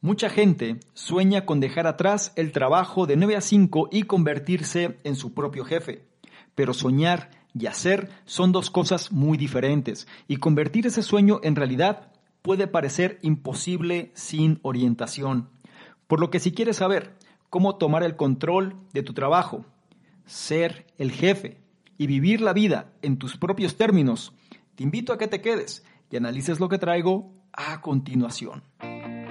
Mucha gente sueña con dejar atrás el trabajo de 9 a 5 y convertirse en su propio jefe. Pero soñar y hacer son dos cosas muy diferentes y convertir ese sueño en realidad puede parecer imposible sin orientación. Por lo que si quieres saber cómo tomar el control de tu trabajo, ser el jefe y vivir la vida en tus propios términos, te invito a que te quedes y analices lo que traigo a continuación.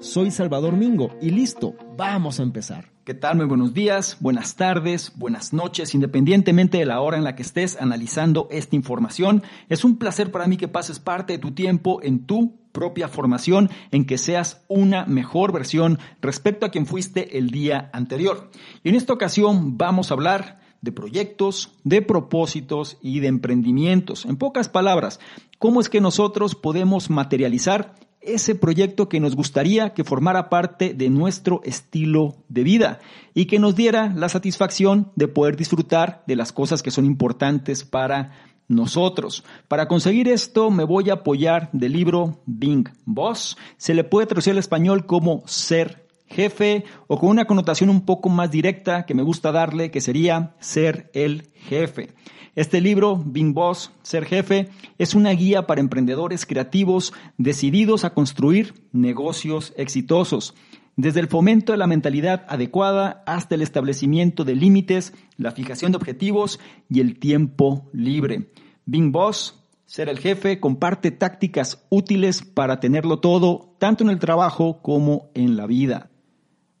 Soy Salvador Mingo y listo, vamos a empezar. ¿Qué tal? Muy buenos días, buenas tardes, buenas noches, independientemente de la hora en la que estés analizando esta información. Es un placer para mí que pases parte de tu tiempo en tu propia formación, en que seas una mejor versión respecto a quien fuiste el día anterior. Y en esta ocasión vamos a hablar de proyectos, de propósitos y de emprendimientos. En pocas palabras, cómo es que nosotros podemos materializar ese proyecto que nos gustaría que formara parte de nuestro estilo de vida y que nos diera la satisfacción de poder disfrutar de las cosas que son importantes para nosotros. Para conseguir esto me voy a apoyar del libro Bing Boss. Se le puede traducir al español como ser jefe o con una connotación un poco más directa que me gusta darle que sería ser el jefe. Este libro, Being Boss, Ser Jefe, es una guía para emprendedores creativos decididos a construir negocios exitosos. Desde el fomento de la mentalidad adecuada hasta el establecimiento de límites, la fijación de objetivos y el tiempo libre. Being Boss, ser el jefe, comparte tácticas útiles para tenerlo todo, tanto en el trabajo como en la vida.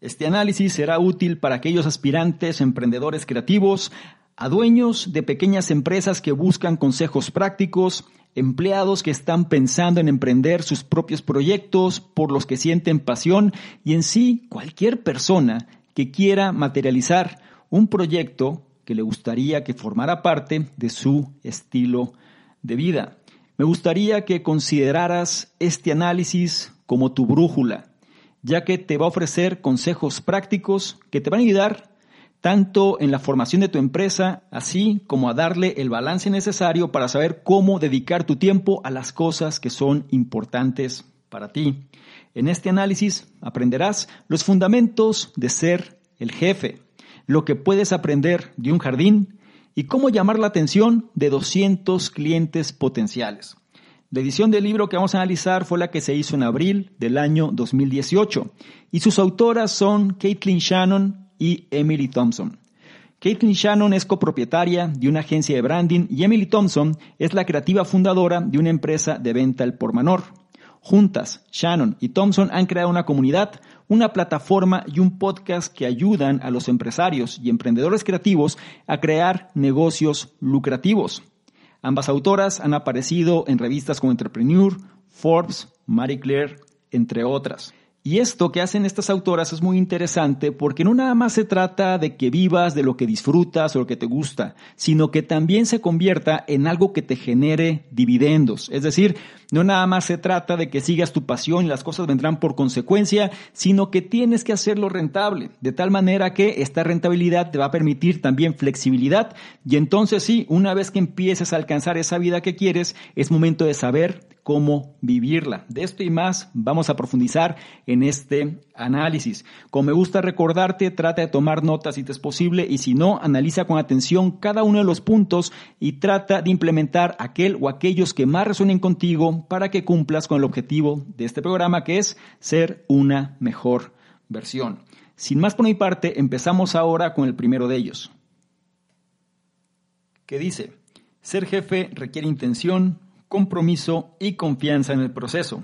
Este análisis será útil para aquellos aspirantes emprendedores creativos, a dueños de pequeñas empresas que buscan consejos prácticos, empleados que están pensando en emprender sus propios proyectos por los que sienten pasión y en sí cualquier persona que quiera materializar un proyecto que le gustaría que formara parte de su estilo de vida. Me gustaría que consideraras este análisis como tu brújula, ya que te va a ofrecer consejos prácticos que te van a ayudar tanto en la formación de tu empresa, así como a darle el balance necesario para saber cómo dedicar tu tiempo a las cosas que son importantes para ti. En este análisis aprenderás los fundamentos de ser el jefe, lo que puedes aprender de un jardín y cómo llamar la atención de 200 clientes potenciales. La edición del libro que vamos a analizar fue la que se hizo en abril del año 2018 y sus autoras son Caitlin Shannon y Emily Thompson. Caitlin Shannon es copropietaria de una agencia de branding y Emily Thompson es la creativa fundadora de una empresa de venta al por menor. Juntas, Shannon y Thompson han creado una comunidad, una plataforma y un podcast que ayudan a los empresarios y emprendedores creativos a crear negocios lucrativos. Ambas autoras han aparecido en revistas como Entrepreneur, Forbes, Marie Claire, entre otras. Y esto que hacen estas autoras es muy interesante porque no nada más se trata de que vivas de lo que disfrutas o lo que te gusta, sino que también se convierta en algo que te genere dividendos. Es decir, no nada más se trata de que sigas tu pasión y las cosas vendrán por consecuencia, sino que tienes que hacerlo rentable, de tal manera que esta rentabilidad te va a permitir también flexibilidad y entonces sí, una vez que empieces a alcanzar esa vida que quieres, es momento de saber cómo vivirla. De esto y más vamos a profundizar en este análisis. Como me gusta recordarte, trata de tomar notas si te es posible y si no, analiza con atención cada uno de los puntos y trata de implementar aquel o aquellos que más resuenen contigo para que cumplas con el objetivo de este programa que es ser una mejor versión. Sin más por mi parte, empezamos ahora con el primero de ellos. Que dice, ser jefe requiere intención, compromiso y confianza en el proceso.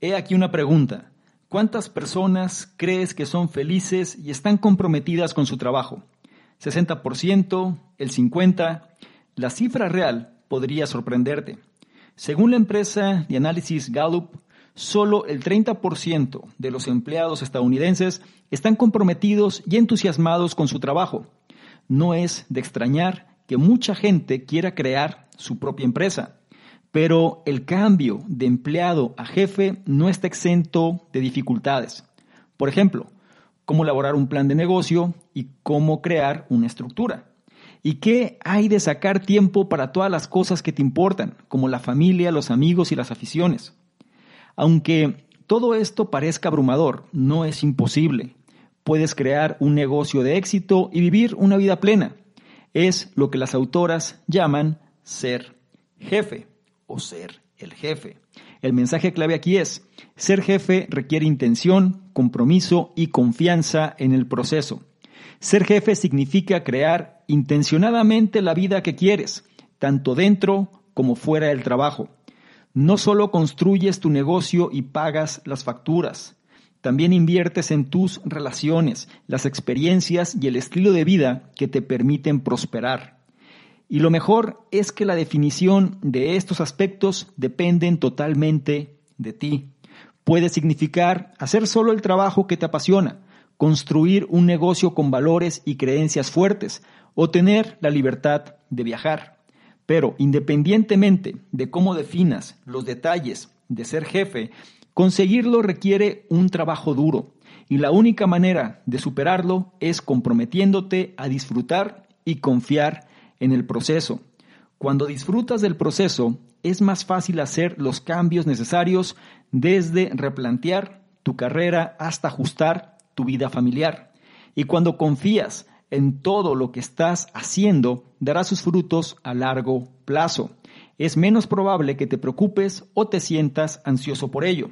He aquí una pregunta. ¿Cuántas personas crees que son felices y están comprometidas con su trabajo? ¿60%? ¿El 50%? La cifra real podría sorprenderte. Según la empresa de análisis Gallup, solo el 30% de los empleados estadounidenses están comprometidos y entusiasmados con su trabajo. No es de extrañar que mucha gente quiera crear su propia empresa. Pero el cambio de empleado a jefe no está exento de dificultades. Por ejemplo, cómo elaborar un plan de negocio y cómo crear una estructura. ¿Y qué hay de sacar tiempo para todas las cosas que te importan, como la familia, los amigos y las aficiones? Aunque todo esto parezca abrumador, no es imposible. Puedes crear un negocio de éxito y vivir una vida plena. Es lo que las autoras llaman ser jefe o ser el jefe. El mensaje clave aquí es, ser jefe requiere intención, compromiso y confianza en el proceso. Ser jefe significa crear intencionadamente la vida que quieres, tanto dentro como fuera del trabajo. No solo construyes tu negocio y pagas las facturas, también inviertes en tus relaciones, las experiencias y el estilo de vida que te permiten prosperar. Y lo mejor es que la definición de estos aspectos dependen totalmente de ti. Puede significar hacer solo el trabajo que te apasiona, construir un negocio con valores y creencias fuertes o tener la libertad de viajar. Pero independientemente de cómo definas los detalles de ser jefe, conseguirlo requiere un trabajo duro y la única manera de superarlo es comprometiéndote a disfrutar y confiar en el proceso. Cuando disfrutas del proceso, es más fácil hacer los cambios necesarios desde replantear tu carrera hasta ajustar tu vida familiar. Y cuando confías en todo lo que estás haciendo, dará sus frutos a largo plazo. Es menos probable que te preocupes o te sientas ansioso por ello.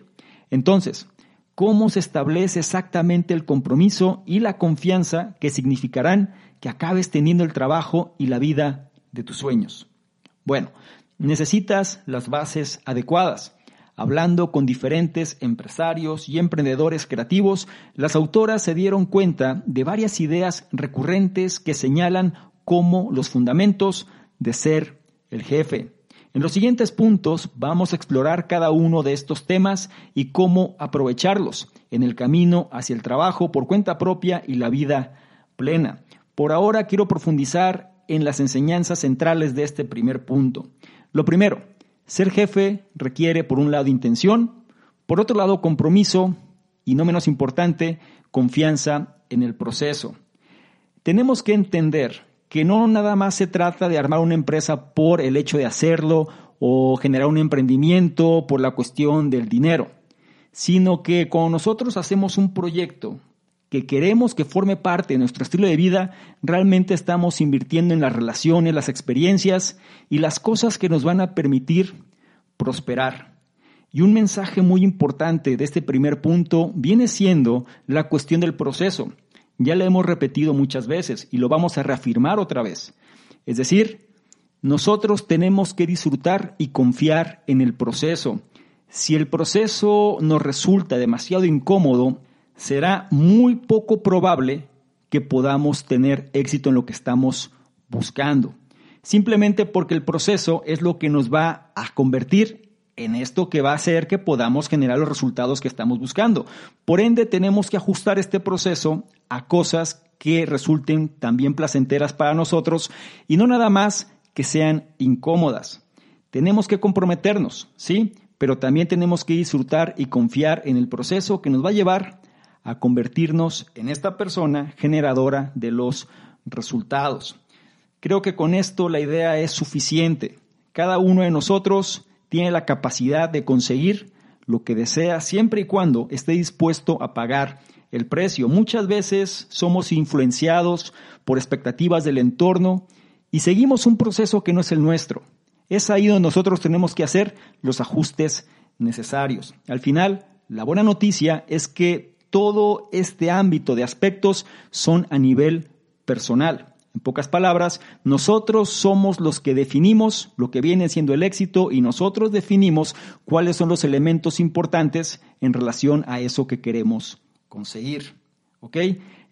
Entonces, ¿cómo se establece exactamente el compromiso y la confianza que significarán que acabes teniendo el trabajo y la vida de tus sueños. Bueno, necesitas las bases adecuadas. Hablando con diferentes empresarios y emprendedores creativos, las autoras se dieron cuenta de varias ideas recurrentes que señalan como los fundamentos de ser el jefe. En los siguientes puntos vamos a explorar cada uno de estos temas y cómo aprovecharlos en el camino hacia el trabajo por cuenta propia y la vida plena. Por ahora quiero profundizar en las enseñanzas centrales de este primer punto. Lo primero, ser jefe requiere por un lado intención, por otro lado compromiso y no menos importante, confianza en el proceso. Tenemos que entender que no nada más se trata de armar una empresa por el hecho de hacerlo o generar un emprendimiento por la cuestión del dinero, sino que cuando nosotros hacemos un proyecto que queremos que forme parte de nuestro estilo de vida, realmente estamos invirtiendo en las relaciones, las experiencias y las cosas que nos van a permitir prosperar. Y un mensaje muy importante de este primer punto viene siendo la cuestión del proceso. Ya lo hemos repetido muchas veces y lo vamos a reafirmar otra vez. Es decir, nosotros tenemos que disfrutar y confiar en el proceso. Si el proceso nos resulta demasiado incómodo, será muy poco probable que podamos tener éxito en lo que estamos buscando. Simplemente porque el proceso es lo que nos va a convertir en esto que va a hacer que podamos generar los resultados que estamos buscando. Por ende, tenemos que ajustar este proceso a cosas que resulten también placenteras para nosotros y no nada más que sean incómodas. Tenemos que comprometernos, ¿sí? Pero también tenemos que disfrutar y confiar en el proceso que nos va a llevar a convertirnos en esta persona generadora de los resultados. Creo que con esto la idea es suficiente. Cada uno de nosotros tiene la capacidad de conseguir lo que desea siempre y cuando esté dispuesto a pagar el precio. Muchas veces somos influenciados por expectativas del entorno y seguimos un proceso que no es el nuestro. Es ahí donde nosotros tenemos que hacer los ajustes necesarios. Al final, la buena noticia es que todo este ámbito de aspectos son a nivel personal. En pocas palabras, nosotros somos los que definimos lo que viene siendo el éxito y nosotros definimos cuáles son los elementos importantes en relación a eso que queremos conseguir. ¿Ok?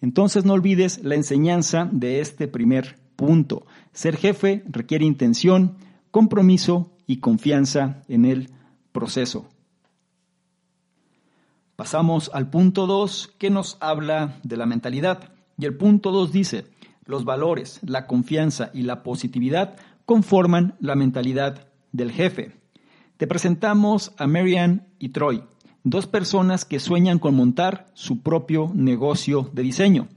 Entonces no olvides la enseñanza de este primer punto. Ser jefe requiere intención, compromiso y confianza en el proceso. Pasamos al punto 2 que nos habla de la mentalidad. Y el punto 2 dice, los valores, la confianza y la positividad conforman la mentalidad del jefe. Te presentamos a Marianne y Troy, dos personas que sueñan con montar su propio negocio de diseño.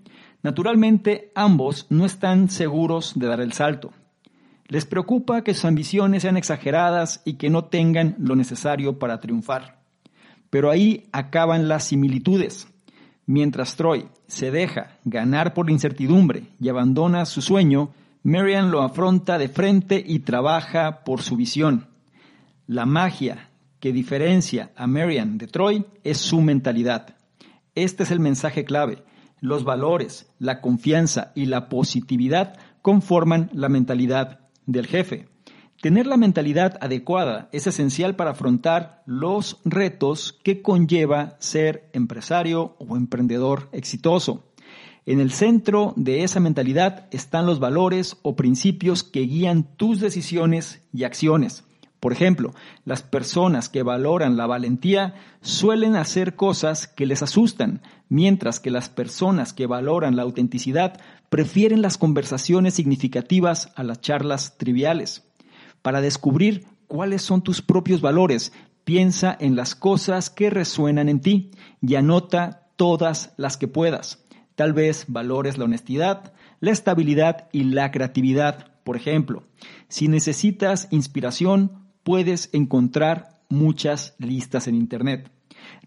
Naturalmente, ambos no están seguros de dar el salto. Les preocupa que sus ambiciones sean exageradas y que no tengan lo necesario para triunfar. Pero ahí acaban las similitudes. Mientras Troy se deja ganar por la incertidumbre y abandona su sueño, Marian lo afronta de frente y trabaja por su visión. La magia que diferencia a Marian de Troy es su mentalidad. Este es el mensaje clave. Los valores, la confianza y la positividad conforman la mentalidad del jefe. Tener la mentalidad adecuada es esencial para afrontar los retos que conlleva ser empresario o emprendedor exitoso. En el centro de esa mentalidad están los valores o principios que guían tus decisiones y acciones. Por ejemplo, las personas que valoran la valentía suelen hacer cosas que les asustan, mientras que las personas que valoran la autenticidad prefieren las conversaciones significativas a las charlas triviales. Para descubrir cuáles son tus propios valores, piensa en las cosas que resuenan en ti y anota todas las que puedas. Tal vez valores la honestidad, la estabilidad y la creatividad. Por ejemplo, si necesitas inspiración, puedes encontrar muchas listas en Internet.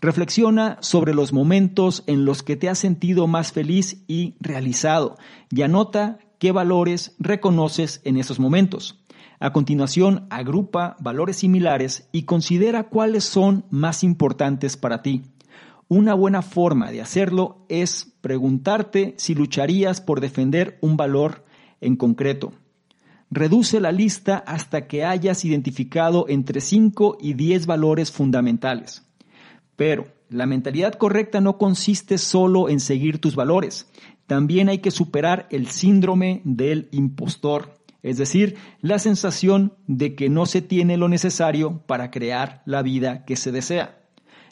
Reflexiona sobre los momentos en los que te has sentido más feliz y realizado y anota qué valores reconoces en esos momentos. A continuación, agrupa valores similares y considera cuáles son más importantes para ti. Una buena forma de hacerlo es preguntarte si lucharías por defender un valor en concreto. Reduce la lista hasta que hayas identificado entre 5 y 10 valores fundamentales. Pero la mentalidad correcta no consiste solo en seguir tus valores. También hay que superar el síndrome del impostor es decir, la sensación de que no se tiene lo necesario para crear la vida que se desea.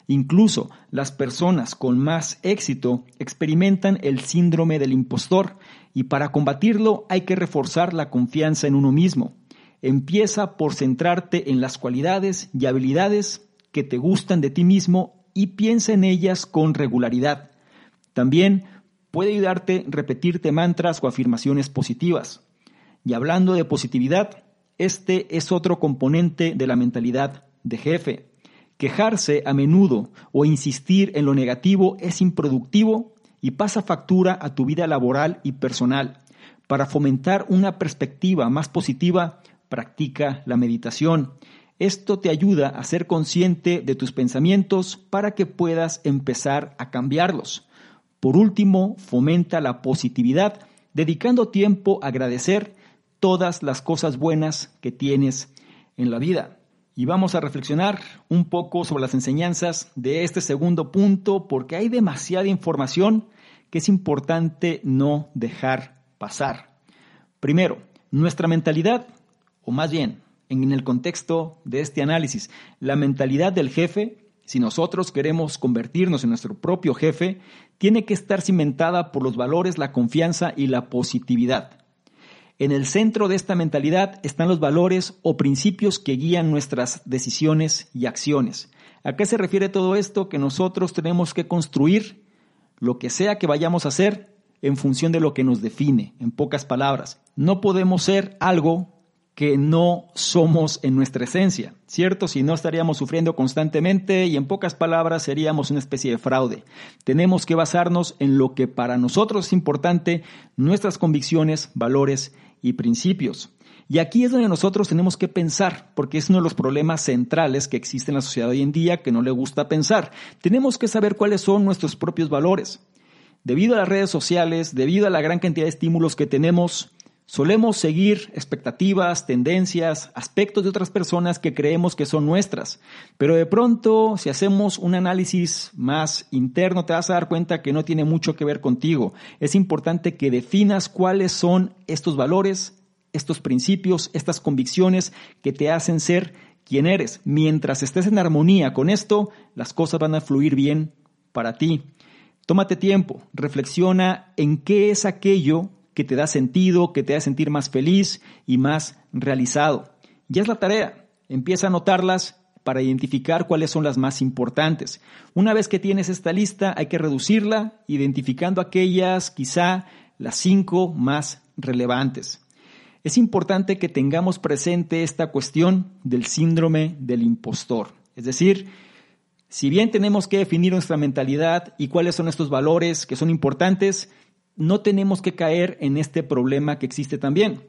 Incluso las personas con más éxito experimentan el síndrome del impostor y para combatirlo hay que reforzar la confianza en uno mismo. Empieza por centrarte en las cualidades y habilidades que te gustan de ti mismo y piensa en ellas con regularidad. También puede ayudarte repetirte mantras o afirmaciones positivas. Y hablando de positividad, este es otro componente de la mentalidad de jefe. Quejarse a menudo o insistir en lo negativo es improductivo y pasa factura a tu vida laboral y personal. Para fomentar una perspectiva más positiva, practica la meditación. Esto te ayuda a ser consciente de tus pensamientos para que puedas empezar a cambiarlos. Por último, fomenta la positividad, dedicando tiempo a agradecer todas las cosas buenas que tienes en la vida. Y vamos a reflexionar un poco sobre las enseñanzas de este segundo punto porque hay demasiada información que es importante no dejar pasar. Primero, nuestra mentalidad, o más bien, en el contexto de este análisis, la mentalidad del jefe, si nosotros queremos convertirnos en nuestro propio jefe, tiene que estar cimentada por los valores, la confianza y la positividad. En el centro de esta mentalidad están los valores o principios que guían nuestras decisiones y acciones. ¿A qué se refiere todo esto? Que nosotros tenemos que construir lo que sea que vayamos a hacer en función de lo que nos define, en pocas palabras. No podemos ser algo que no somos en nuestra esencia, ¿cierto? Si no estaríamos sufriendo constantemente y en pocas palabras seríamos una especie de fraude. Tenemos que basarnos en lo que para nosotros es importante, nuestras convicciones, valores y principios. Y aquí es donde nosotros tenemos que pensar, porque es uno de los problemas centrales que existe en la sociedad hoy en día que no le gusta pensar. Tenemos que saber cuáles son nuestros propios valores. Debido a las redes sociales, debido a la gran cantidad de estímulos que tenemos, Solemos seguir expectativas, tendencias, aspectos de otras personas que creemos que son nuestras, pero de pronto si hacemos un análisis más interno te vas a dar cuenta que no tiene mucho que ver contigo. Es importante que definas cuáles son estos valores, estos principios, estas convicciones que te hacen ser quien eres. Mientras estés en armonía con esto, las cosas van a fluir bien para ti. Tómate tiempo, reflexiona en qué es aquello que te da sentido, que te hace sentir más feliz y más realizado. Ya es la tarea. Empieza a anotarlas para identificar cuáles son las más importantes. Una vez que tienes esta lista, hay que reducirla, identificando aquellas, quizá las cinco más relevantes. Es importante que tengamos presente esta cuestión del síndrome del impostor. Es decir, si bien tenemos que definir nuestra mentalidad y cuáles son estos valores que son importantes, no tenemos que caer en este problema que existe también.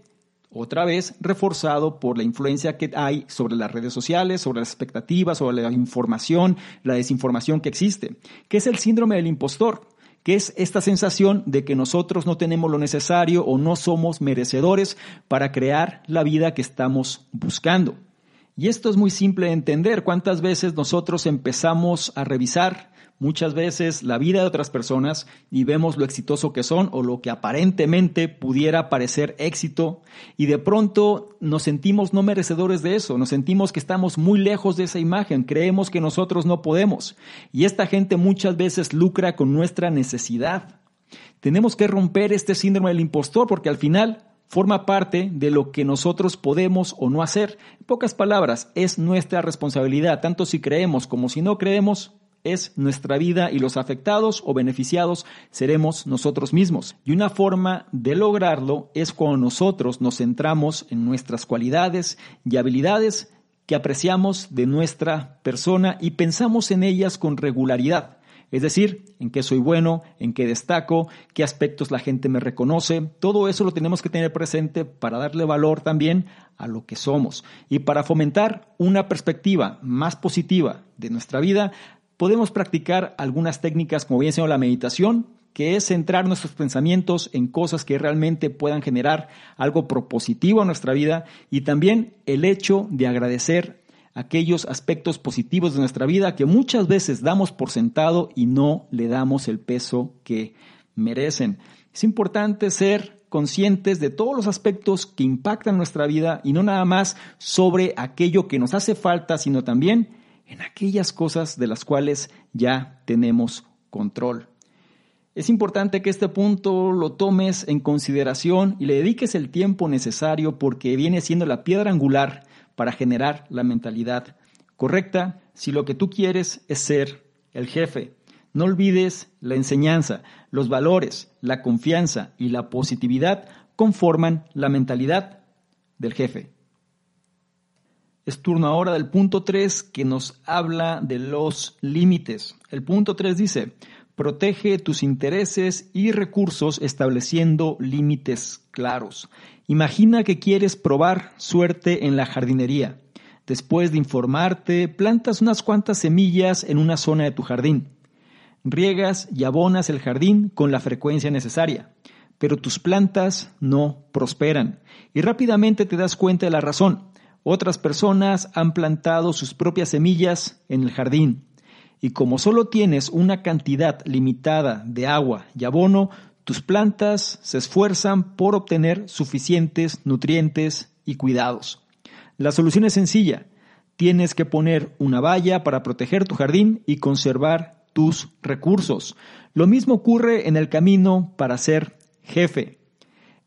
Otra vez reforzado por la influencia que hay sobre las redes sociales, sobre las expectativas, sobre la información, la desinformación que existe, que es el síndrome del impostor, que es esta sensación de que nosotros no tenemos lo necesario o no somos merecedores para crear la vida que estamos buscando. Y esto es muy simple de entender. ¿Cuántas veces nosotros empezamos a revisar muchas veces la vida de otras personas y vemos lo exitoso que son o lo que aparentemente pudiera parecer éxito y de pronto nos sentimos no merecedores de eso, nos sentimos que estamos muy lejos de esa imagen, creemos que nosotros no podemos y esta gente muchas veces lucra con nuestra necesidad. Tenemos que romper este síndrome del impostor porque al final forma parte de lo que nosotros podemos o no hacer. En pocas palabras, es nuestra responsabilidad, tanto si creemos como si no creemos, es nuestra vida y los afectados o beneficiados seremos nosotros mismos. Y una forma de lograrlo es cuando nosotros nos centramos en nuestras cualidades y habilidades que apreciamos de nuestra persona y pensamos en ellas con regularidad. Es decir, en qué soy bueno, en qué destaco, qué aspectos la gente me reconoce. Todo eso lo tenemos que tener presente para darle valor también a lo que somos. Y para fomentar una perspectiva más positiva de nuestra vida, podemos practicar algunas técnicas, como bien sido la meditación, que es centrar nuestros pensamientos en cosas que realmente puedan generar algo propositivo a nuestra vida y también el hecho de agradecer aquellos aspectos positivos de nuestra vida que muchas veces damos por sentado y no le damos el peso que merecen. Es importante ser conscientes de todos los aspectos que impactan nuestra vida y no nada más sobre aquello que nos hace falta, sino también en aquellas cosas de las cuales ya tenemos control. Es importante que este punto lo tomes en consideración y le dediques el tiempo necesario porque viene siendo la piedra angular para generar la mentalidad correcta si lo que tú quieres es ser el jefe. No olvides la enseñanza, los valores, la confianza y la positividad conforman la mentalidad del jefe. Es turno ahora del punto 3 que nos habla de los límites. El punto 3 dice, protege tus intereses y recursos estableciendo límites claros. Imagina que quieres probar suerte en la jardinería. Después de informarte, plantas unas cuantas semillas en una zona de tu jardín. Riegas y abonas el jardín con la frecuencia necesaria, pero tus plantas no prosperan y rápidamente te das cuenta de la razón otras personas han plantado sus propias semillas en el jardín. Y como solo tienes una cantidad limitada de agua y abono, tus plantas se esfuerzan por obtener suficientes nutrientes y cuidados. La solución es sencilla. Tienes que poner una valla para proteger tu jardín y conservar tus recursos. Lo mismo ocurre en el camino para ser jefe.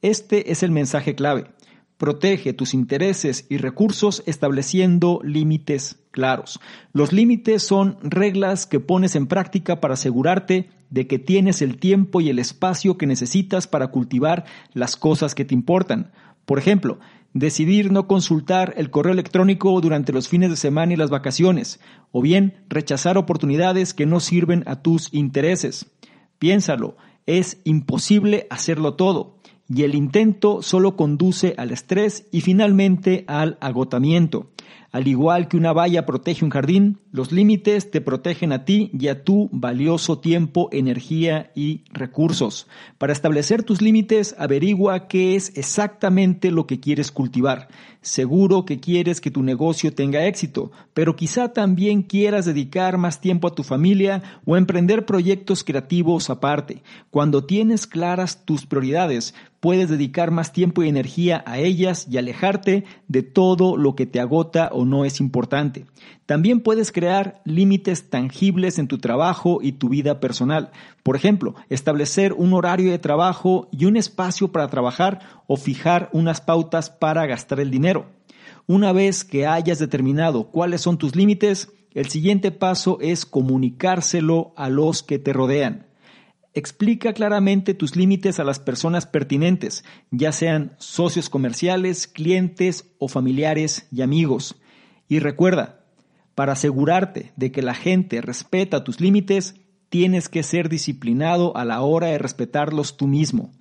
Este es el mensaje clave. Protege tus intereses y recursos estableciendo límites claros. Los límites son reglas que pones en práctica para asegurarte de que tienes el tiempo y el espacio que necesitas para cultivar las cosas que te importan. Por ejemplo, decidir no consultar el correo electrónico durante los fines de semana y las vacaciones, o bien rechazar oportunidades que no sirven a tus intereses. Piénsalo, es imposible hacerlo todo y el intento solo conduce al estrés y finalmente al agotamiento. Al igual que una valla protege un jardín, los límites te protegen a ti y a tu valioso tiempo, energía y recursos. Para establecer tus límites, averigua qué es exactamente lo que quieres cultivar. Seguro que quieres que tu negocio tenga éxito, pero quizá también quieras dedicar más tiempo a tu familia o emprender proyectos creativos aparte. Cuando tienes claras tus prioridades, puedes dedicar más tiempo y energía a ellas y alejarte de todo lo que te agota o no es importante. También puedes crear límites tangibles en tu trabajo y tu vida personal. Por ejemplo, establecer un horario de trabajo y un espacio para trabajar o fijar unas pautas para gastar el dinero. Una vez que hayas determinado cuáles son tus límites, el siguiente paso es comunicárselo a los que te rodean. Explica claramente tus límites a las personas pertinentes, ya sean socios comerciales, clientes o familiares y amigos. Y recuerda, para asegurarte de que la gente respeta tus límites, tienes que ser disciplinado a la hora de respetarlos tú mismo.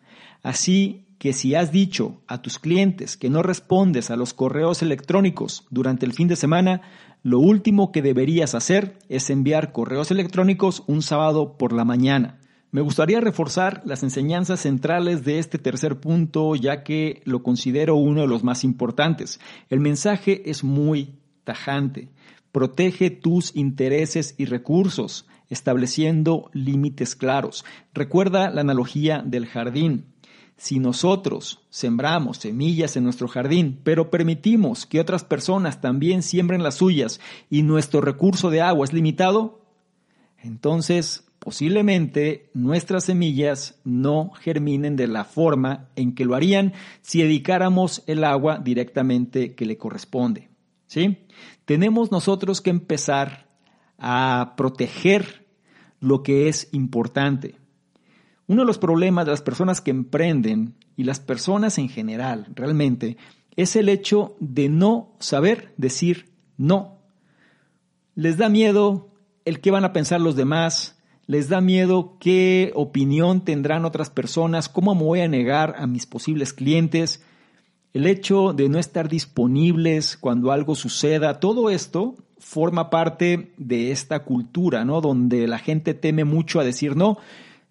Así que si has dicho a tus clientes que no respondes a los correos electrónicos durante el fin de semana, lo último que deberías hacer es enviar correos electrónicos un sábado por la mañana. Me gustaría reforzar las enseñanzas centrales de este tercer punto, ya que lo considero uno de los más importantes. El mensaje es muy tajante. Protege tus intereses y recursos, estableciendo límites claros. Recuerda la analogía del jardín. Si nosotros sembramos semillas en nuestro jardín, pero permitimos que otras personas también siembren las suyas y nuestro recurso de agua es limitado, entonces posiblemente nuestras semillas no germinen de la forma en que lo harían si dedicáramos el agua directamente que le corresponde. ¿Sí? Tenemos nosotros que empezar a proteger lo que es importante. Uno de los problemas de las personas que emprenden y las personas en general realmente es el hecho de no saber decir no. Les da miedo el qué van a pensar los demás, les da miedo qué opinión tendrán otras personas, cómo me voy a negar a mis posibles clientes, el hecho de no estar disponibles cuando algo suceda, todo esto forma parte de esta cultura, ¿no? Donde la gente teme mucho a decir no.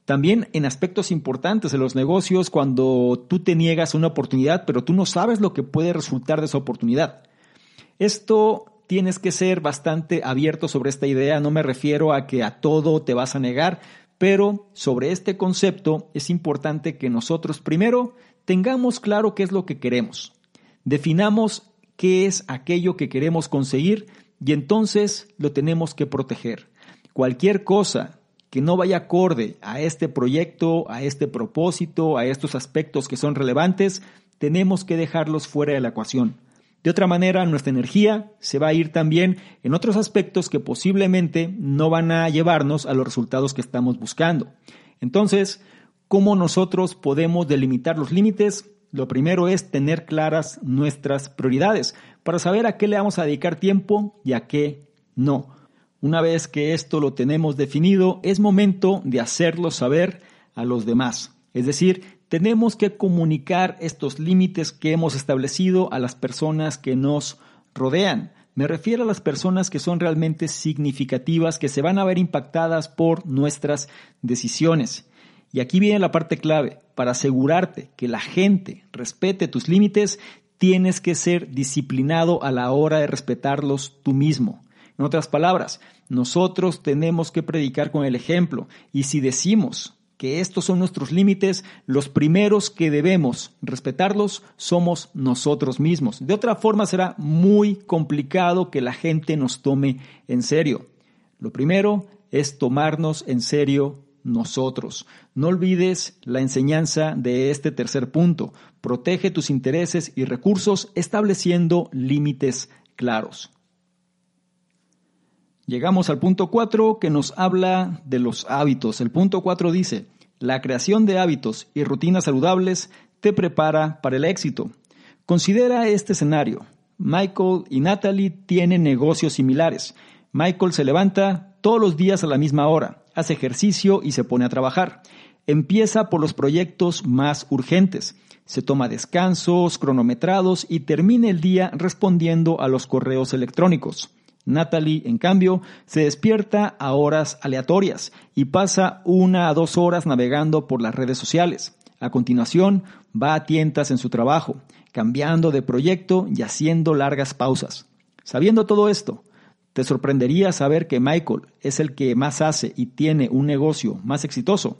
También en aspectos importantes de los negocios, cuando tú te niegas una oportunidad, pero tú no sabes lo que puede resultar de esa oportunidad. Esto tienes que ser bastante abierto sobre esta idea. No me refiero a que a todo te vas a negar, pero sobre este concepto es importante que nosotros primero tengamos claro qué es lo que queremos. Definamos qué es aquello que queremos conseguir y entonces lo tenemos que proteger. Cualquier cosa que no vaya acorde a este proyecto, a este propósito, a estos aspectos que son relevantes, tenemos que dejarlos fuera de la ecuación. De otra manera, nuestra energía se va a ir también en otros aspectos que posiblemente no van a llevarnos a los resultados que estamos buscando. Entonces, ¿cómo nosotros podemos delimitar los límites? Lo primero es tener claras nuestras prioridades para saber a qué le vamos a dedicar tiempo y a qué no. Una vez que esto lo tenemos definido, es momento de hacerlo saber a los demás. Es decir, tenemos que comunicar estos límites que hemos establecido a las personas que nos rodean. Me refiero a las personas que son realmente significativas, que se van a ver impactadas por nuestras decisiones. Y aquí viene la parte clave. Para asegurarte que la gente respete tus límites, tienes que ser disciplinado a la hora de respetarlos tú mismo. En otras palabras, nosotros tenemos que predicar con el ejemplo. Y si decimos que estos son nuestros límites, los primeros que debemos respetarlos somos nosotros mismos. De otra forma será muy complicado que la gente nos tome en serio. Lo primero es tomarnos en serio nosotros. No olvides la enseñanza de este tercer punto. Protege tus intereses y recursos estableciendo límites claros. Llegamos al punto 4 que nos habla de los hábitos. El punto 4 dice, la creación de hábitos y rutinas saludables te prepara para el éxito. Considera este escenario. Michael y Natalie tienen negocios similares. Michael se levanta todos los días a la misma hora, hace ejercicio y se pone a trabajar. Empieza por los proyectos más urgentes. Se toma descansos cronometrados y termina el día respondiendo a los correos electrónicos. Natalie, en cambio, se despierta a horas aleatorias y pasa una a dos horas navegando por las redes sociales. A continuación, va a tientas en su trabajo, cambiando de proyecto y haciendo largas pausas. Sabiendo todo esto, te sorprendería saber que Michael es el que más hace y tiene un negocio más exitoso.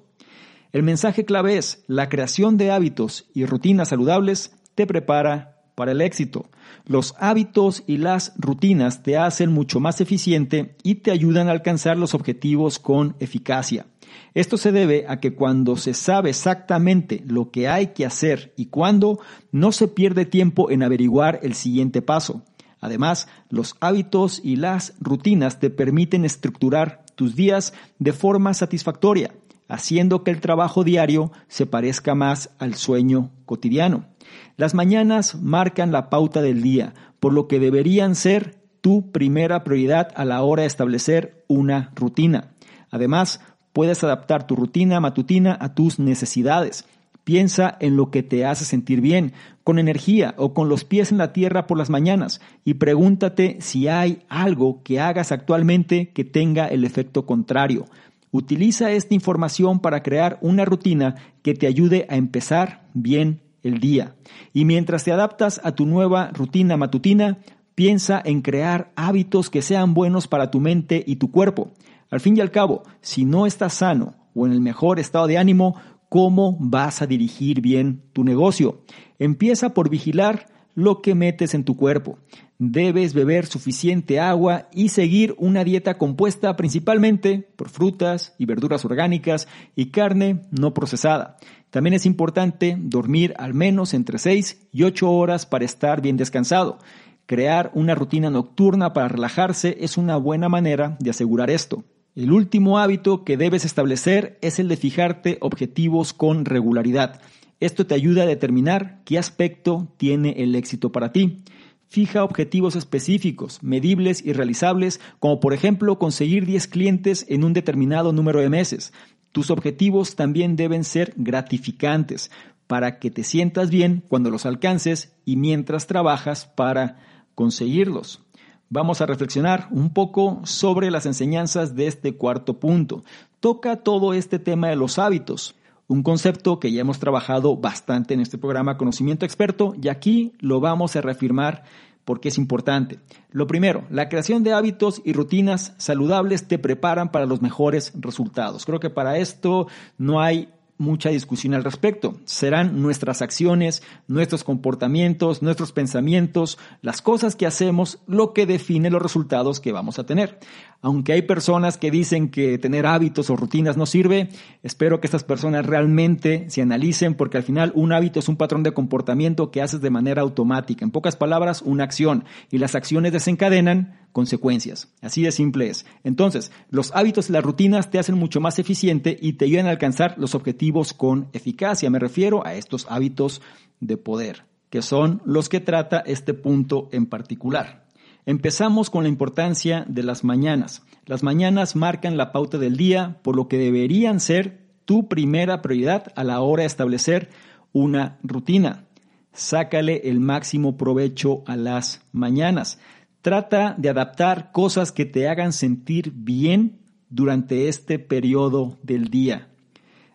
El mensaje clave es, la creación de hábitos y rutinas saludables te prepara para el éxito. Los hábitos y las rutinas te hacen mucho más eficiente y te ayudan a alcanzar los objetivos con eficacia. Esto se debe a que cuando se sabe exactamente lo que hay que hacer y cuándo, no se pierde tiempo en averiguar el siguiente paso. Además, los hábitos y las rutinas te permiten estructurar tus días de forma satisfactoria, haciendo que el trabajo diario se parezca más al sueño cotidiano. Las mañanas marcan la pauta del día, por lo que deberían ser tu primera prioridad a la hora de establecer una rutina. Además, puedes adaptar tu rutina matutina a tus necesidades. Piensa en lo que te hace sentir bien, con energía o con los pies en la tierra por las mañanas y pregúntate si hay algo que hagas actualmente que tenga el efecto contrario. Utiliza esta información para crear una rutina que te ayude a empezar bien el día. Y mientras te adaptas a tu nueva rutina matutina, piensa en crear hábitos que sean buenos para tu mente y tu cuerpo. Al fin y al cabo, si no estás sano o en el mejor estado de ánimo, ¿cómo vas a dirigir bien tu negocio? Empieza por vigilar lo que metes en tu cuerpo. Debes beber suficiente agua y seguir una dieta compuesta principalmente por frutas y verduras orgánicas y carne no procesada. También es importante dormir al menos entre 6 y 8 horas para estar bien descansado. Crear una rutina nocturna para relajarse es una buena manera de asegurar esto. El último hábito que debes establecer es el de fijarte objetivos con regularidad. Esto te ayuda a determinar qué aspecto tiene el éxito para ti. Fija objetivos específicos, medibles y realizables, como por ejemplo conseguir 10 clientes en un determinado número de meses. Tus objetivos también deben ser gratificantes para que te sientas bien cuando los alcances y mientras trabajas para conseguirlos. Vamos a reflexionar un poco sobre las enseñanzas de este cuarto punto. Toca todo este tema de los hábitos, un concepto que ya hemos trabajado bastante en este programa Conocimiento Experto y aquí lo vamos a reafirmar porque es importante. Lo primero, la creación de hábitos y rutinas saludables te preparan para los mejores resultados. Creo que para esto no hay mucha discusión al respecto. Serán nuestras acciones, nuestros comportamientos, nuestros pensamientos, las cosas que hacemos lo que define los resultados que vamos a tener. Aunque hay personas que dicen que tener hábitos o rutinas no sirve, espero que estas personas realmente se analicen porque al final un hábito es un patrón de comportamiento que haces de manera automática. En pocas palabras, una acción y las acciones desencadenan consecuencias. Así de simple es. Entonces, los hábitos y las rutinas te hacen mucho más eficiente y te ayudan a alcanzar los objetivos con eficacia. Me refiero a estos hábitos de poder, que son los que trata este punto en particular. Empezamos con la importancia de las mañanas. Las mañanas marcan la pauta del día, por lo que deberían ser tu primera prioridad a la hora de establecer una rutina. Sácale el máximo provecho a las mañanas. Trata de adaptar cosas que te hagan sentir bien durante este periodo del día.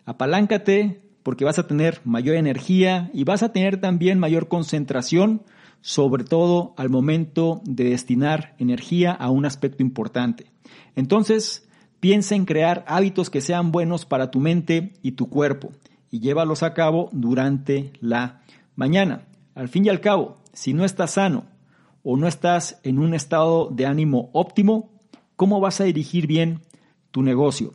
Apaláncate porque vas a tener mayor energía y vas a tener también mayor concentración, sobre todo al momento de destinar energía a un aspecto importante. Entonces, piensa en crear hábitos que sean buenos para tu mente y tu cuerpo y llévalos a cabo durante la mañana. Al fin y al cabo, si no estás sano o no estás en un estado de ánimo óptimo, ¿cómo vas a dirigir bien tu negocio?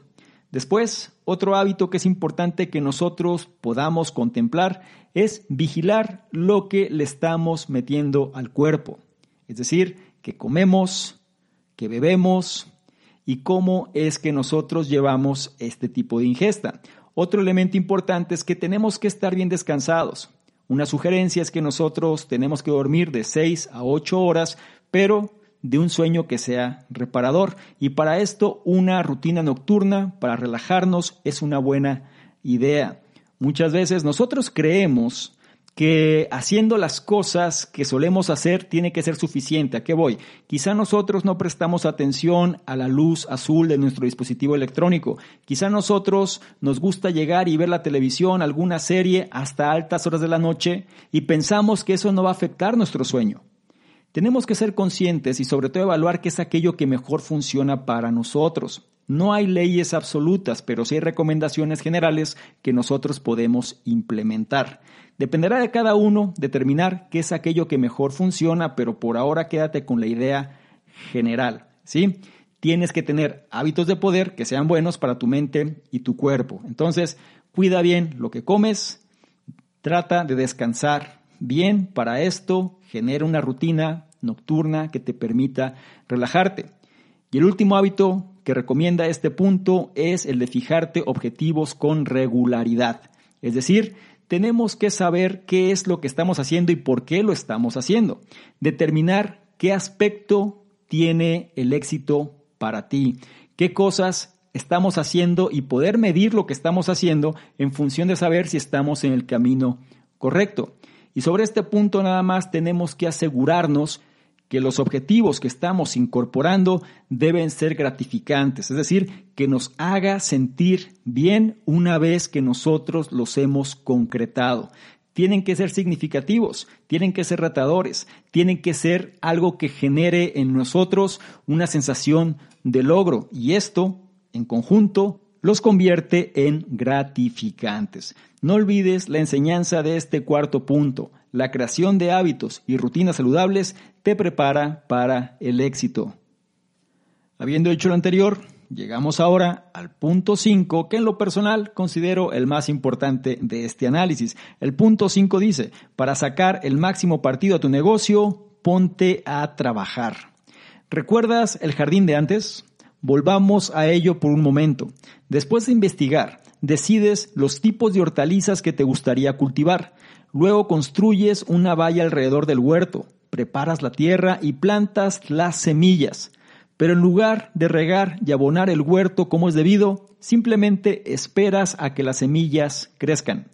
Después, otro hábito que es importante que nosotros podamos contemplar es vigilar lo que le estamos metiendo al cuerpo. Es decir, que comemos, que bebemos y cómo es que nosotros llevamos este tipo de ingesta. Otro elemento importante es que tenemos que estar bien descansados. Una sugerencia es que nosotros tenemos que dormir de 6 a 8 horas, pero de un sueño que sea reparador. Y para esto una rutina nocturna para relajarnos es una buena idea. Muchas veces nosotros creemos que haciendo las cosas que solemos hacer tiene que ser suficiente. ¿A qué voy? Quizá nosotros no prestamos atención a la luz azul de nuestro dispositivo electrónico. Quizá nosotros nos gusta llegar y ver la televisión, alguna serie hasta altas horas de la noche y pensamos que eso no va a afectar nuestro sueño. Tenemos que ser conscientes y sobre todo evaluar qué es aquello que mejor funciona para nosotros. No hay leyes absolutas, pero sí hay recomendaciones generales que nosotros podemos implementar. Dependerá de cada uno determinar qué es aquello que mejor funciona, pero por ahora quédate con la idea general, ¿sí? Tienes que tener hábitos de poder que sean buenos para tu mente y tu cuerpo. Entonces, cuida bien lo que comes, trata de descansar bien para esto, genera una rutina nocturna que te permita relajarte. Y el último hábito que recomienda este punto es el de fijarte objetivos con regularidad. Es decir, tenemos que saber qué es lo que estamos haciendo y por qué lo estamos haciendo. Determinar qué aspecto tiene el éxito para ti, qué cosas estamos haciendo y poder medir lo que estamos haciendo en función de saber si estamos en el camino correcto. Y sobre este punto nada más tenemos que asegurarnos que los objetivos que estamos incorporando deben ser gratificantes, es decir, que nos haga sentir bien una vez que nosotros los hemos concretado. Tienen que ser significativos, tienen que ser retadores, tienen que ser algo que genere en nosotros una sensación de logro y esto, en conjunto, los convierte en gratificantes. No olvides la enseñanza de este cuarto punto. La creación de hábitos y rutinas saludables te prepara para el éxito. Habiendo hecho lo anterior, llegamos ahora al punto 5, que en lo personal considero el más importante de este análisis. El punto 5 dice, para sacar el máximo partido a tu negocio, ponte a trabajar. ¿Recuerdas el jardín de antes? Volvamos a ello por un momento. Después de investigar, decides los tipos de hortalizas que te gustaría cultivar. Luego construyes una valla alrededor del huerto, preparas la tierra y plantas las semillas. Pero en lugar de regar y abonar el huerto como es debido, simplemente esperas a que las semillas crezcan.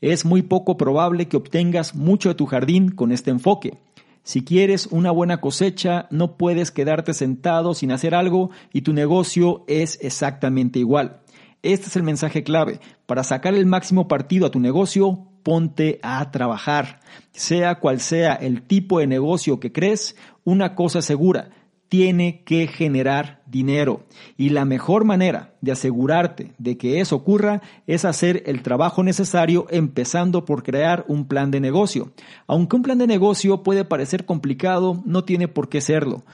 Es muy poco probable que obtengas mucho de tu jardín con este enfoque. Si quieres una buena cosecha, no puedes quedarte sentado sin hacer algo y tu negocio es exactamente igual. Este es el mensaje clave. Para sacar el máximo partido a tu negocio, ponte a trabajar. Sea cual sea el tipo de negocio que crees, una cosa segura, tiene que generar dinero. Y la mejor manera de asegurarte de que eso ocurra es hacer el trabajo necesario empezando por crear un plan de negocio. Aunque un plan de negocio puede parecer complicado, no tiene por qué serlo.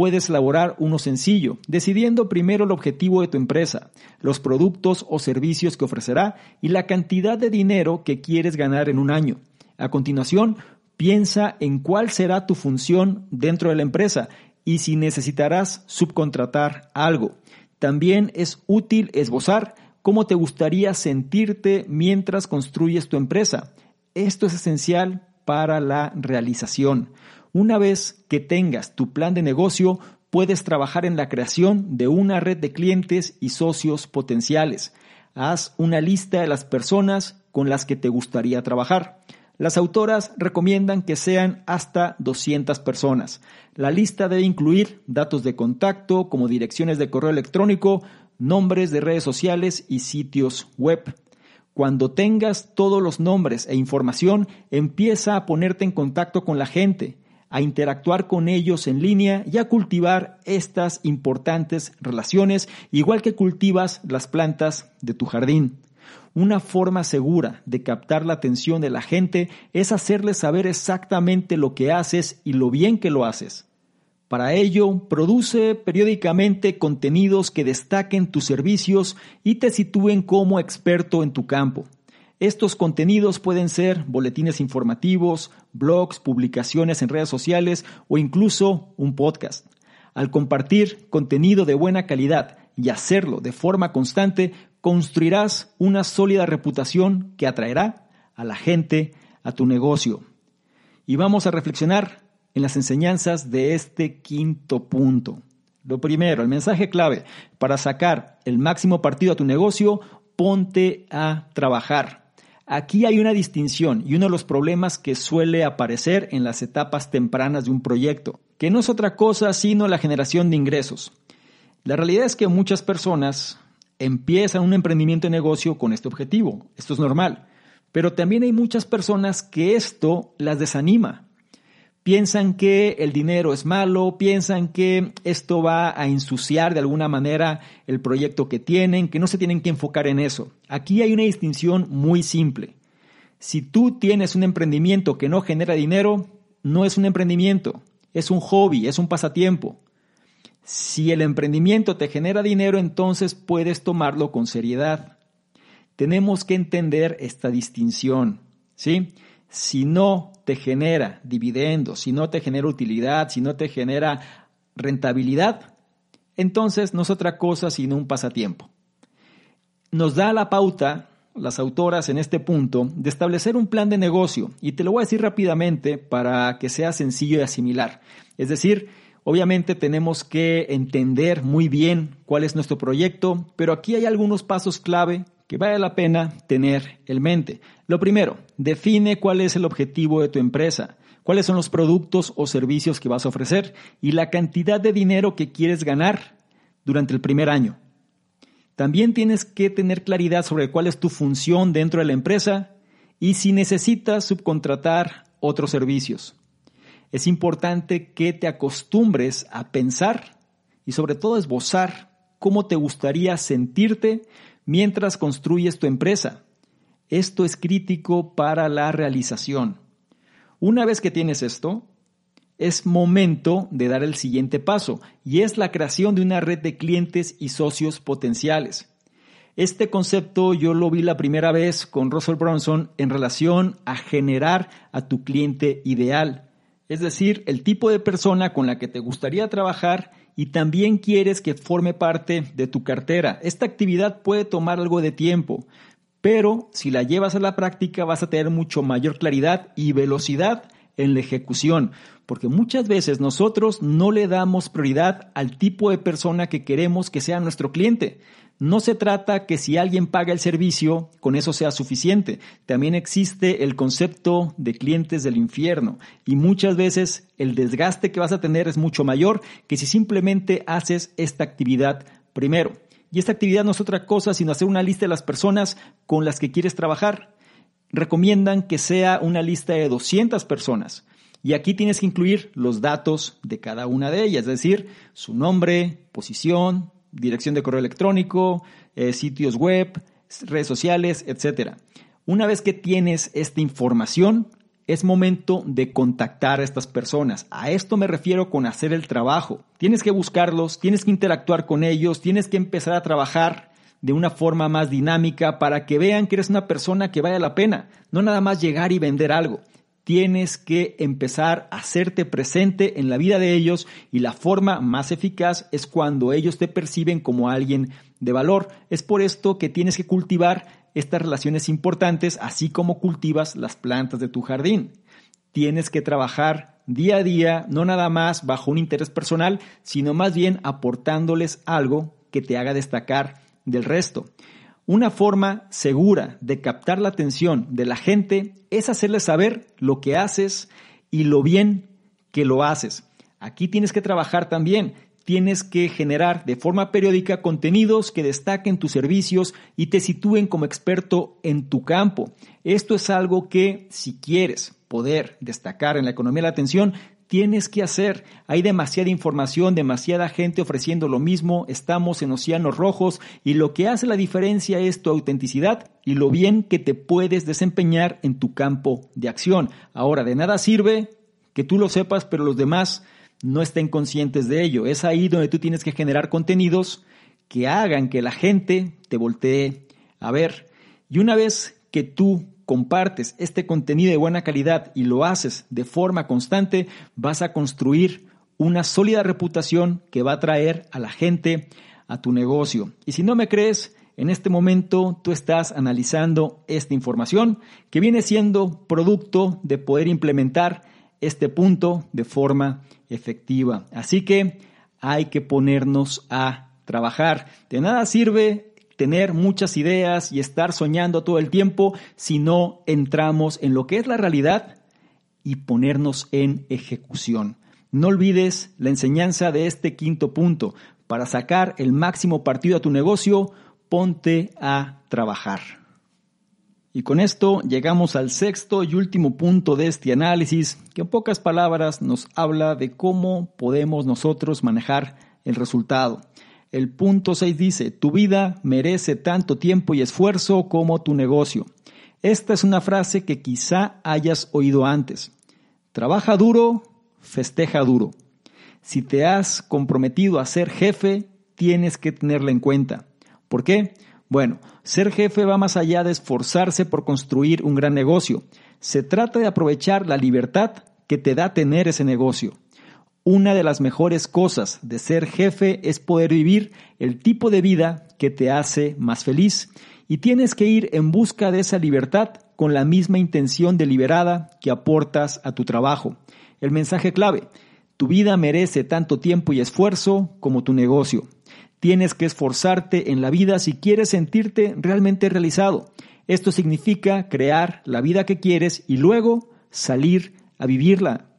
Puedes elaborar uno sencillo, decidiendo primero el objetivo de tu empresa, los productos o servicios que ofrecerá y la cantidad de dinero que quieres ganar en un año. A continuación, piensa en cuál será tu función dentro de la empresa y si necesitarás subcontratar algo. También es útil esbozar cómo te gustaría sentirte mientras construyes tu empresa. Esto es esencial para la realización. Una vez que tengas tu plan de negocio, puedes trabajar en la creación de una red de clientes y socios potenciales. Haz una lista de las personas con las que te gustaría trabajar. Las autoras recomiendan que sean hasta 200 personas. La lista debe incluir datos de contacto como direcciones de correo electrónico, nombres de redes sociales y sitios web. Cuando tengas todos los nombres e información, empieza a ponerte en contacto con la gente, a interactuar con ellos en línea y a cultivar estas importantes relaciones, igual que cultivas las plantas de tu jardín. Una forma segura de captar la atención de la gente es hacerles saber exactamente lo que haces y lo bien que lo haces. Para ello, produce periódicamente contenidos que destaquen tus servicios y te sitúen como experto en tu campo. Estos contenidos pueden ser boletines informativos, blogs, publicaciones en redes sociales o incluso un podcast. Al compartir contenido de buena calidad y hacerlo de forma constante, construirás una sólida reputación que atraerá a la gente a tu negocio. Y vamos a reflexionar en las enseñanzas de este quinto punto. Lo primero, el mensaje clave para sacar el máximo partido a tu negocio, ponte a trabajar. Aquí hay una distinción y uno de los problemas que suele aparecer en las etapas tempranas de un proyecto, que no es otra cosa sino la generación de ingresos. La realidad es que muchas personas empiezan un emprendimiento de negocio con este objetivo. Esto es normal. Pero también hay muchas personas que esto las desanima. Piensan que el dinero es malo, piensan que esto va a ensuciar de alguna manera el proyecto que tienen, que no se tienen que enfocar en eso. Aquí hay una distinción muy simple. Si tú tienes un emprendimiento que no genera dinero, no es un emprendimiento, es un hobby, es un pasatiempo. Si el emprendimiento te genera dinero, entonces puedes tomarlo con seriedad. Tenemos que entender esta distinción, ¿sí? Si no te genera dividendos, si no te genera utilidad, si no te genera rentabilidad, entonces no es otra cosa sino un pasatiempo. Nos da la pauta las autoras en este punto de establecer un plan de negocio y te lo voy a decir rápidamente para que sea sencillo de asimilar. Es decir, Obviamente tenemos que entender muy bien cuál es nuestro proyecto, pero aquí hay algunos pasos clave que vale la pena tener en mente. Lo primero, define cuál es el objetivo de tu empresa, cuáles son los productos o servicios que vas a ofrecer y la cantidad de dinero que quieres ganar durante el primer año. También tienes que tener claridad sobre cuál es tu función dentro de la empresa y si necesitas subcontratar otros servicios es importante que te acostumbres a pensar y sobre todo esbozar cómo te gustaría sentirte mientras construyes tu empresa. Esto es crítico para la realización. Una vez que tienes esto, es momento de dar el siguiente paso y es la creación de una red de clientes y socios potenciales. Este concepto yo lo vi la primera vez con Russell Bronson en relación a generar a tu cliente ideal es decir, el tipo de persona con la que te gustaría trabajar y también quieres que forme parte de tu cartera. Esta actividad puede tomar algo de tiempo, pero si la llevas a la práctica vas a tener mucho mayor claridad y velocidad en la ejecución, porque muchas veces nosotros no le damos prioridad al tipo de persona que queremos que sea nuestro cliente. No se trata que si alguien paga el servicio, con eso sea suficiente. También existe el concepto de clientes del infierno y muchas veces el desgaste que vas a tener es mucho mayor que si simplemente haces esta actividad primero. Y esta actividad no es otra cosa sino hacer una lista de las personas con las que quieres trabajar. Recomiendan que sea una lista de 200 personas. Y aquí tienes que incluir los datos de cada una de ellas, es decir, su nombre, posición, dirección de correo electrónico, eh, sitios web, redes sociales, etc. Una vez que tienes esta información, es momento de contactar a estas personas. A esto me refiero con hacer el trabajo. Tienes que buscarlos, tienes que interactuar con ellos, tienes que empezar a trabajar de una forma más dinámica para que vean que eres una persona que vale la pena, no nada más llegar y vender algo tienes que empezar a hacerte presente en la vida de ellos y la forma más eficaz es cuando ellos te perciben como alguien de valor. Es por esto que tienes que cultivar estas relaciones importantes así como cultivas las plantas de tu jardín. Tienes que trabajar día a día, no nada más bajo un interés personal, sino más bien aportándoles algo que te haga destacar del resto. Una forma segura de captar la atención de la gente es hacerles saber lo que haces y lo bien que lo haces. Aquí tienes que trabajar también. Tienes que generar de forma periódica contenidos que destaquen tus servicios y te sitúen como experto en tu campo. Esto es algo que si quieres poder destacar en la economía de la atención, tienes que hacer. Hay demasiada información, demasiada gente ofreciendo lo mismo, estamos en océanos rojos y lo que hace la diferencia es tu autenticidad y lo bien que te puedes desempeñar en tu campo de acción. Ahora, de nada sirve que tú lo sepas, pero los demás no estén conscientes de ello. Es ahí donde tú tienes que generar contenidos que hagan que la gente te voltee a ver. Y una vez que tú compartes este contenido de buena calidad y lo haces de forma constante, vas a construir una sólida reputación que va a traer a la gente a tu negocio. Y si no me crees, en este momento tú estás analizando esta información que viene siendo producto de poder implementar este punto de forma efectiva. Así que hay que ponernos a trabajar. De nada sirve tener muchas ideas y estar soñando todo el tiempo si no entramos en lo que es la realidad y ponernos en ejecución. No olvides la enseñanza de este quinto punto. Para sacar el máximo partido a tu negocio, ponte a trabajar. Y con esto llegamos al sexto y último punto de este análisis, que en pocas palabras nos habla de cómo podemos nosotros manejar el resultado. El punto 6 dice, tu vida merece tanto tiempo y esfuerzo como tu negocio. Esta es una frase que quizá hayas oído antes. Trabaja duro, festeja duro. Si te has comprometido a ser jefe, tienes que tenerla en cuenta. ¿Por qué? Bueno, ser jefe va más allá de esforzarse por construir un gran negocio. Se trata de aprovechar la libertad que te da tener ese negocio. Una de las mejores cosas de ser jefe es poder vivir el tipo de vida que te hace más feliz y tienes que ir en busca de esa libertad con la misma intención deliberada que aportas a tu trabajo. El mensaje clave, tu vida merece tanto tiempo y esfuerzo como tu negocio. Tienes que esforzarte en la vida si quieres sentirte realmente realizado. Esto significa crear la vida que quieres y luego salir a vivirla.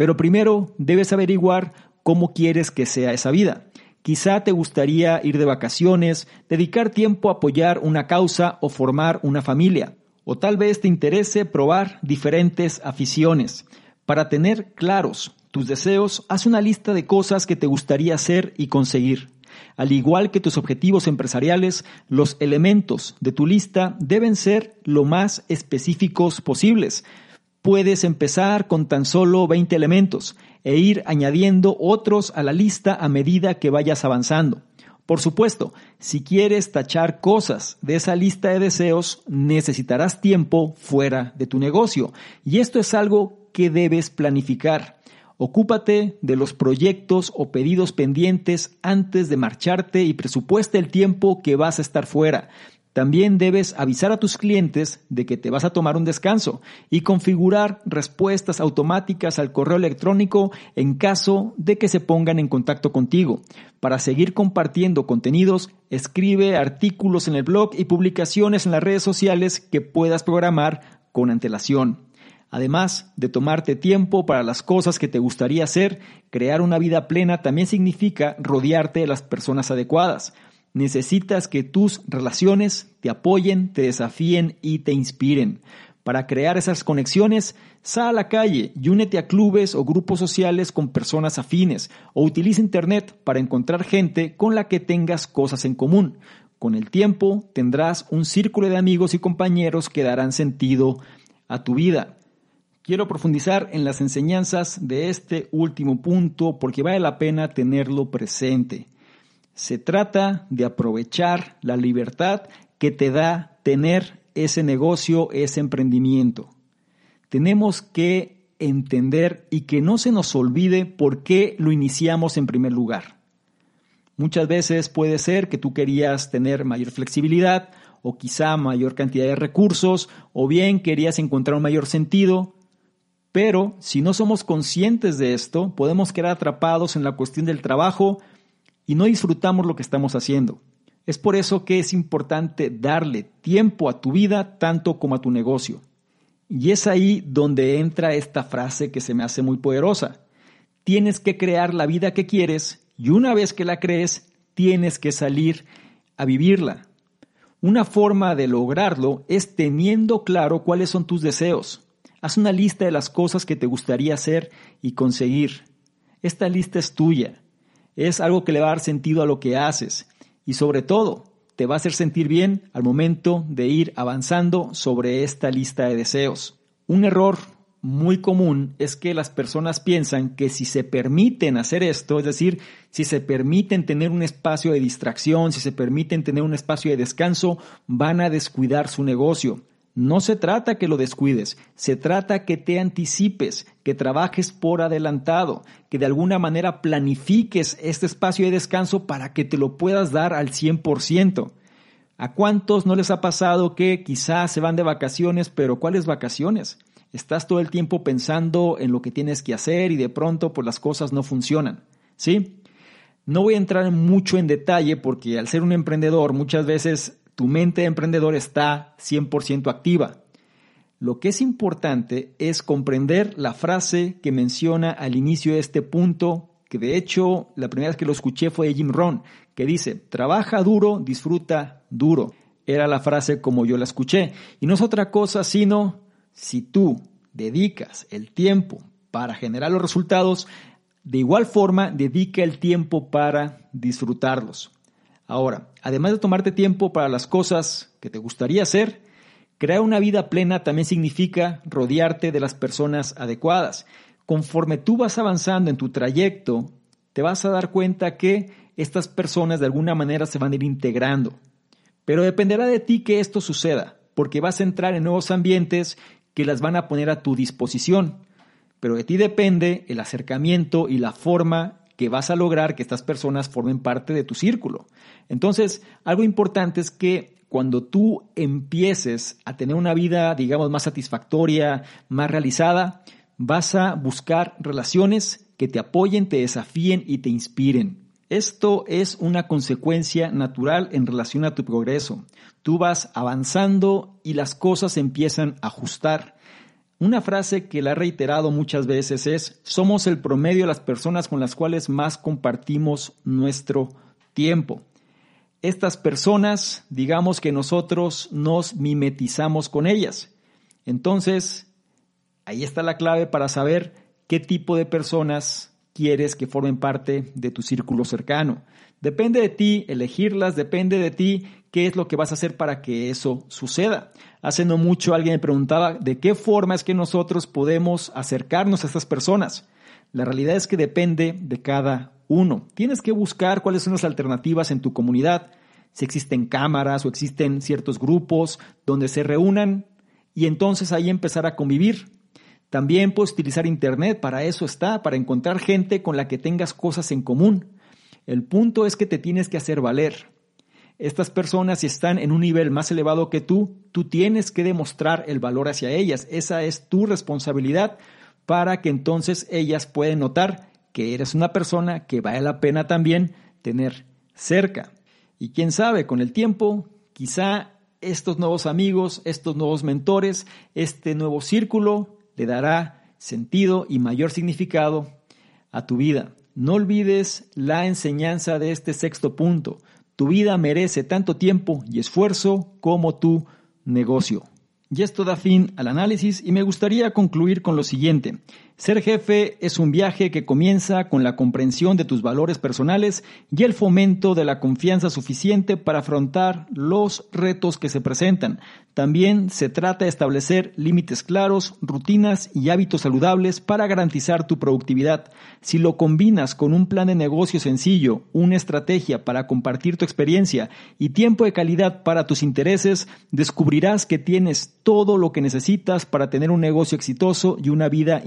Pero primero debes averiguar cómo quieres que sea esa vida. Quizá te gustaría ir de vacaciones, dedicar tiempo a apoyar una causa o formar una familia. O tal vez te interese probar diferentes aficiones. Para tener claros tus deseos, haz una lista de cosas que te gustaría hacer y conseguir. Al igual que tus objetivos empresariales, los elementos de tu lista deben ser lo más específicos posibles. Puedes empezar con tan solo 20 elementos e ir añadiendo otros a la lista a medida que vayas avanzando. Por supuesto, si quieres tachar cosas de esa lista de deseos, necesitarás tiempo fuera de tu negocio. Y esto es algo que debes planificar. Ocúpate de los proyectos o pedidos pendientes antes de marcharte y presupuesta el tiempo que vas a estar fuera. También debes avisar a tus clientes de que te vas a tomar un descanso y configurar respuestas automáticas al correo electrónico en caso de que se pongan en contacto contigo. Para seguir compartiendo contenidos, escribe artículos en el blog y publicaciones en las redes sociales que puedas programar con antelación. Además de tomarte tiempo para las cosas que te gustaría hacer, crear una vida plena también significa rodearte de las personas adecuadas. Necesitas que tus relaciones te apoyen, te desafíen y te inspiren. Para crear esas conexiones, sal a la calle y únete a clubes o grupos sociales con personas afines o utiliza Internet para encontrar gente con la que tengas cosas en común. Con el tiempo tendrás un círculo de amigos y compañeros que darán sentido a tu vida. Quiero profundizar en las enseñanzas de este último punto porque vale la pena tenerlo presente. Se trata de aprovechar la libertad que te da tener ese negocio, ese emprendimiento. Tenemos que entender y que no se nos olvide por qué lo iniciamos en primer lugar. Muchas veces puede ser que tú querías tener mayor flexibilidad o quizá mayor cantidad de recursos o bien querías encontrar un mayor sentido, pero si no somos conscientes de esto, podemos quedar atrapados en la cuestión del trabajo y no disfrutamos lo que estamos haciendo. Es por eso que es importante darle tiempo a tu vida tanto como a tu negocio. Y es ahí donde entra esta frase que se me hace muy poderosa. Tienes que crear la vida que quieres y una vez que la crees, tienes que salir a vivirla. Una forma de lograrlo es teniendo claro cuáles son tus deseos. Haz una lista de las cosas que te gustaría hacer y conseguir. Esta lista es tuya es algo que le va a dar sentido a lo que haces y sobre todo te va a hacer sentir bien al momento de ir avanzando sobre esta lista de deseos. Un error muy común es que las personas piensan que si se permiten hacer esto, es decir, si se permiten tener un espacio de distracción, si se permiten tener un espacio de descanso, van a descuidar su negocio. No se trata que lo descuides, se trata que te anticipes, que trabajes por adelantado, que de alguna manera planifiques este espacio de descanso para que te lo puedas dar al 100%. ¿A cuántos no les ha pasado que quizás se van de vacaciones, pero cuáles vacaciones? Estás todo el tiempo pensando en lo que tienes que hacer y de pronto pues las cosas no funcionan. ¿Sí? No voy a entrar mucho en detalle porque al ser un emprendedor muchas veces tu mente de emprendedor está 100% activa. Lo que es importante es comprender la frase que menciona al inicio de este punto, que de hecho la primera vez que lo escuché fue de Jim Rohn, que dice, trabaja duro, disfruta duro. Era la frase como yo la escuché. Y no es otra cosa sino, si tú dedicas el tiempo para generar los resultados, de igual forma dedica el tiempo para disfrutarlos. Ahora, además de tomarte tiempo para las cosas que te gustaría hacer, crear una vida plena también significa rodearte de las personas adecuadas. Conforme tú vas avanzando en tu trayecto, te vas a dar cuenta que estas personas de alguna manera se van a ir integrando. Pero dependerá de ti que esto suceda, porque vas a entrar en nuevos ambientes que las van a poner a tu disposición. Pero de ti depende el acercamiento y la forma que vas a lograr que estas personas formen parte de tu círculo. Entonces, algo importante es que cuando tú empieces a tener una vida, digamos, más satisfactoria, más realizada, vas a buscar relaciones que te apoyen, te desafíen y te inspiren. Esto es una consecuencia natural en relación a tu progreso. Tú vas avanzando y las cosas empiezan a ajustar. Una frase que la he reiterado muchas veces es, somos el promedio de las personas con las cuales más compartimos nuestro tiempo. Estas personas, digamos que nosotros nos mimetizamos con ellas. Entonces, ahí está la clave para saber qué tipo de personas quieres que formen parte de tu círculo cercano. Depende de ti elegirlas, depende de ti qué es lo que vas a hacer para que eso suceda. Hace no mucho alguien me preguntaba de qué forma es que nosotros podemos acercarnos a estas personas. La realidad es que depende de cada uno. Tienes que buscar cuáles son las alternativas en tu comunidad, si existen cámaras o existen ciertos grupos donde se reúnan y entonces ahí empezar a convivir. También puedes utilizar Internet, para eso está, para encontrar gente con la que tengas cosas en común. El punto es que te tienes que hacer valer. Estas personas, si están en un nivel más elevado que tú, tú tienes que demostrar el valor hacia ellas. Esa es tu responsabilidad para que entonces ellas puedan notar que eres una persona que vale la pena también tener cerca. Y quién sabe, con el tiempo, quizá estos nuevos amigos, estos nuevos mentores, este nuevo círculo le dará sentido y mayor significado a tu vida. No olvides la enseñanza de este sexto punto. Tu vida merece tanto tiempo y esfuerzo como tu negocio. Y esto da fin al análisis y me gustaría concluir con lo siguiente. Ser jefe es un viaje que comienza con la comprensión de tus valores personales y el fomento de la confianza suficiente para afrontar los retos que se presentan. También se trata de establecer límites claros, rutinas y hábitos saludables para garantizar tu productividad. Si lo combinas con un plan de negocio sencillo, una estrategia para compartir tu experiencia y tiempo de calidad para tus intereses, descubrirás que tienes todo lo que necesitas para tener un negocio exitoso y una vida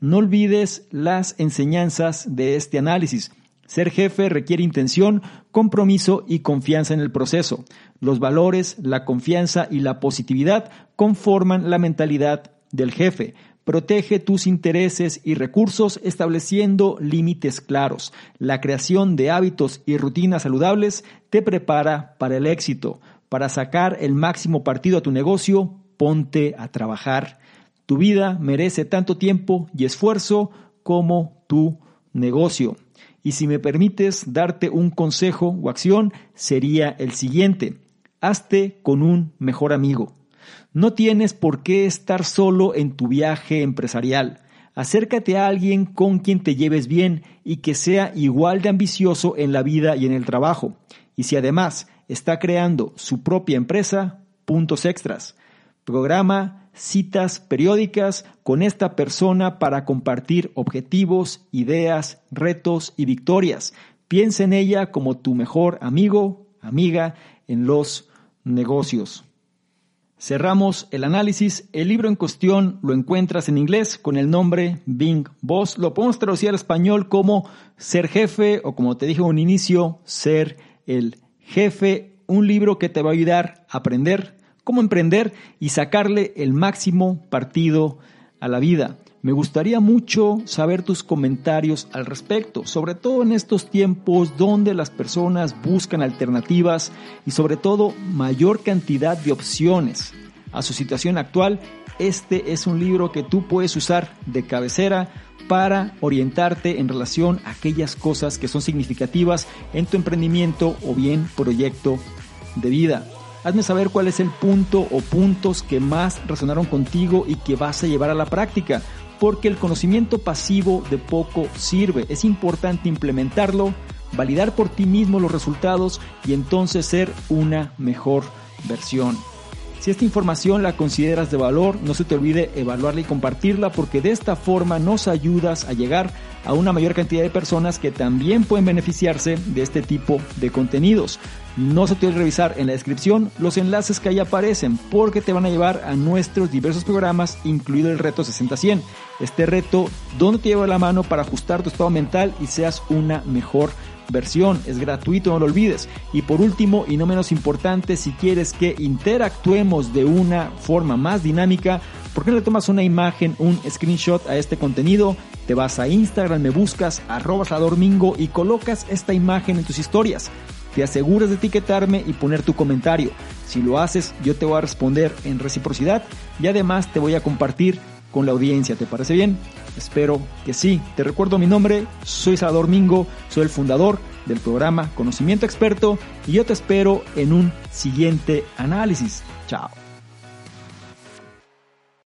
No olvides las enseñanzas de este análisis. Ser jefe requiere intención, compromiso y confianza en el proceso. Los valores, la confianza y la positividad conforman la mentalidad del jefe. Protege tus intereses y recursos estableciendo límites claros. La creación de hábitos y rutinas saludables te prepara para el éxito. Para sacar el máximo partido a tu negocio, ponte a trabajar. Tu vida merece tanto tiempo y esfuerzo como tu negocio. Y si me permites darte un consejo o acción, sería el siguiente. Hazte con un mejor amigo. No tienes por qué estar solo en tu viaje empresarial. Acércate a alguien con quien te lleves bien y que sea igual de ambicioso en la vida y en el trabajo. Y si además está creando su propia empresa, puntos extras. Programa citas periódicas con esta persona para compartir objetivos, ideas, retos y victorias. Piensa en ella como tu mejor amigo, amiga en los negocios. Cerramos el análisis. El libro en cuestión lo encuentras en inglés con el nombre Bing Boss. Lo podemos traducir al español como ser jefe o como te dije en un inicio, ser el jefe. Un libro que te va a ayudar a aprender cómo emprender y sacarle el máximo partido a la vida. Me gustaría mucho saber tus comentarios al respecto, sobre todo en estos tiempos donde las personas buscan alternativas y sobre todo mayor cantidad de opciones a su situación actual. Este es un libro que tú puedes usar de cabecera para orientarte en relación a aquellas cosas que son significativas en tu emprendimiento o bien proyecto de vida. Hazme saber cuál es el punto o puntos que más resonaron contigo y que vas a llevar a la práctica, porque el conocimiento pasivo de poco sirve. Es importante implementarlo, validar por ti mismo los resultados y entonces ser una mejor versión. Si esta información la consideras de valor, no se te olvide evaluarla y compartirla porque de esta forma nos ayudas a llegar a una mayor cantidad de personas que también pueden beneficiarse de este tipo de contenidos. No se te olvide revisar en la descripción los enlaces que ahí aparecen porque te van a llevar a nuestros diversos programas, incluido el reto 60-100. Este reto donde te lleva la mano para ajustar tu estado mental y seas una mejor versión, es gratuito, no lo olvides. Y por último, y no menos importante, si quieres que interactuemos de una forma más dinámica, ¿por qué no le tomas una imagen, un screenshot a este contenido? Te vas a Instagram, me buscas arroba domingo y colocas esta imagen en tus historias. Te aseguras de etiquetarme y poner tu comentario. Si lo haces, yo te voy a responder en reciprocidad y además te voy a compartir con la audiencia. ¿Te parece bien? Espero que sí. Te recuerdo mi nombre, soy Salvador Mingo, soy el fundador del programa Conocimiento Experto y yo te espero en un siguiente análisis. Chao.